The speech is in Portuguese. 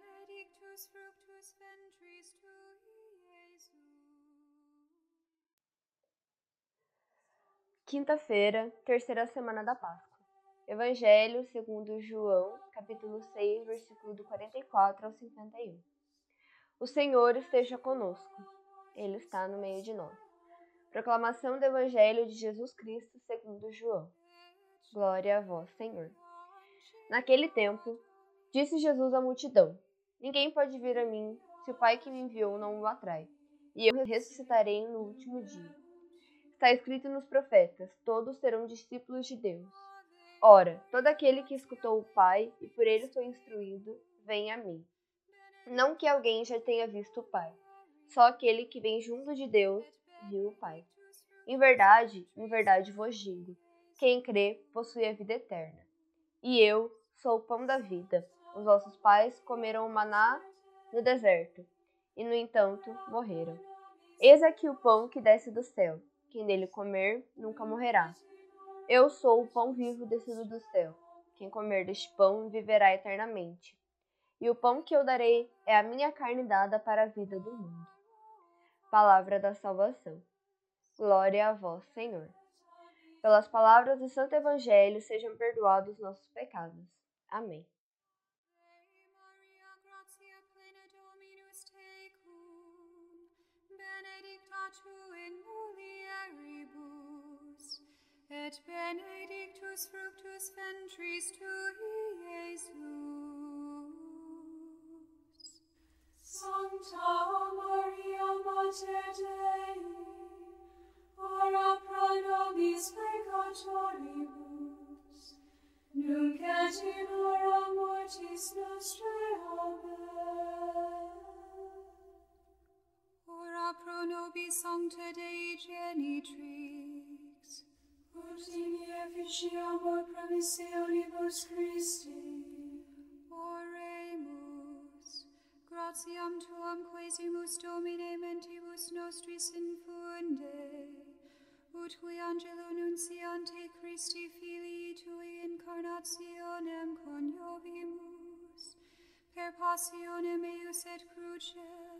benedictus fructus ventris tui, Iesus. Quinta-feira, terceira semana da Páscoa. Evangelho segundo João, capítulo 6, versículo do 44 ao 51. O Senhor esteja conosco. Ele está no meio de nós. Proclamação do Evangelho de Jesus Cristo segundo João. Glória a vós, Senhor. Naquele tempo, disse Jesus à multidão: Ninguém pode vir a mim se o Pai que me enviou não o atrai, e eu ressuscitarei no último dia. Está escrito nos profetas: todos serão discípulos de Deus. Ora, todo aquele que escutou o Pai e por ele foi instruído, vem a mim. Não que alguém já tenha visto o Pai, só aquele que vem junto de Deus viu o Pai. Em verdade, em verdade vos digo: quem crê possui a vida eterna. E eu sou o pão da vida. Os vossos pais comeram o maná no deserto, e no entanto morreram. Eis aqui o pão que desce do céu. Quem dele comer nunca morrerá. Eu sou o pão vivo descido do céu. Quem comer deste pão viverá eternamente. E o pão que eu darei é a minha carne dada para a vida do mundo. Palavra da salvação. Glória a vós, Senhor. Pelas palavras do Santo Evangelho sejam perdoados nossos pecados. Amém. Plena Dominus tecum, benedicta tu in mulieribus, et benedictus fructus ventris tui, Iesus. Sancta Maria, Mater Dei, ora pro nobis peccatoribus, nunc et in hora mortis nostrae. Amen. Be sancta Dei Genitrix, ut in efficiamur promissionibus Christi. Oremus, gratiam tuam quesimus Domine mentibus nostris infunde, ut qui angelo nunciante Christi filii tui incarnationem coniovimus, per passionem eius et crucem,